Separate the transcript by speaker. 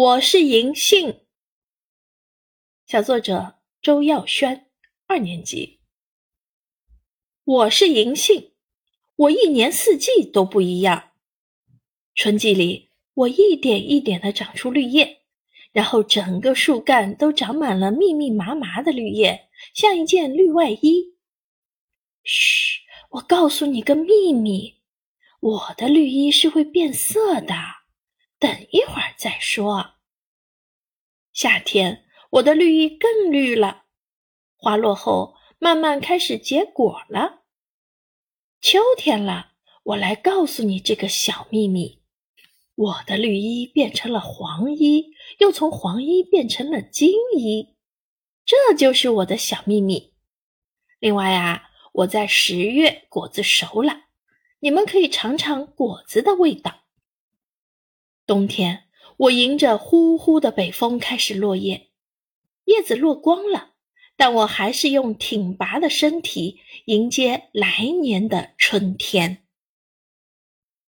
Speaker 1: 我是银杏。小作者周耀轩，二年级。我是银杏，我一年四季都不一样。春季里，我一点一点的长出绿叶，然后整个树干都长满了密密麻麻的绿叶，像一件绿外衣。嘘，我告诉你个秘密，我的绿衣是会变色的。等一再说。夏天，我的绿意更绿了，花落后慢慢开始结果了。秋天了，我来告诉你这个小秘密：我的绿衣变成了黄衣，又从黄衣变成了金衣，这就是我的小秘密。另外啊，我在十月果子熟了，你们可以尝尝果子的味道。冬天，我迎着呼呼的北风开始落叶，叶子落光了，但我还是用挺拔的身体迎接来年的春天。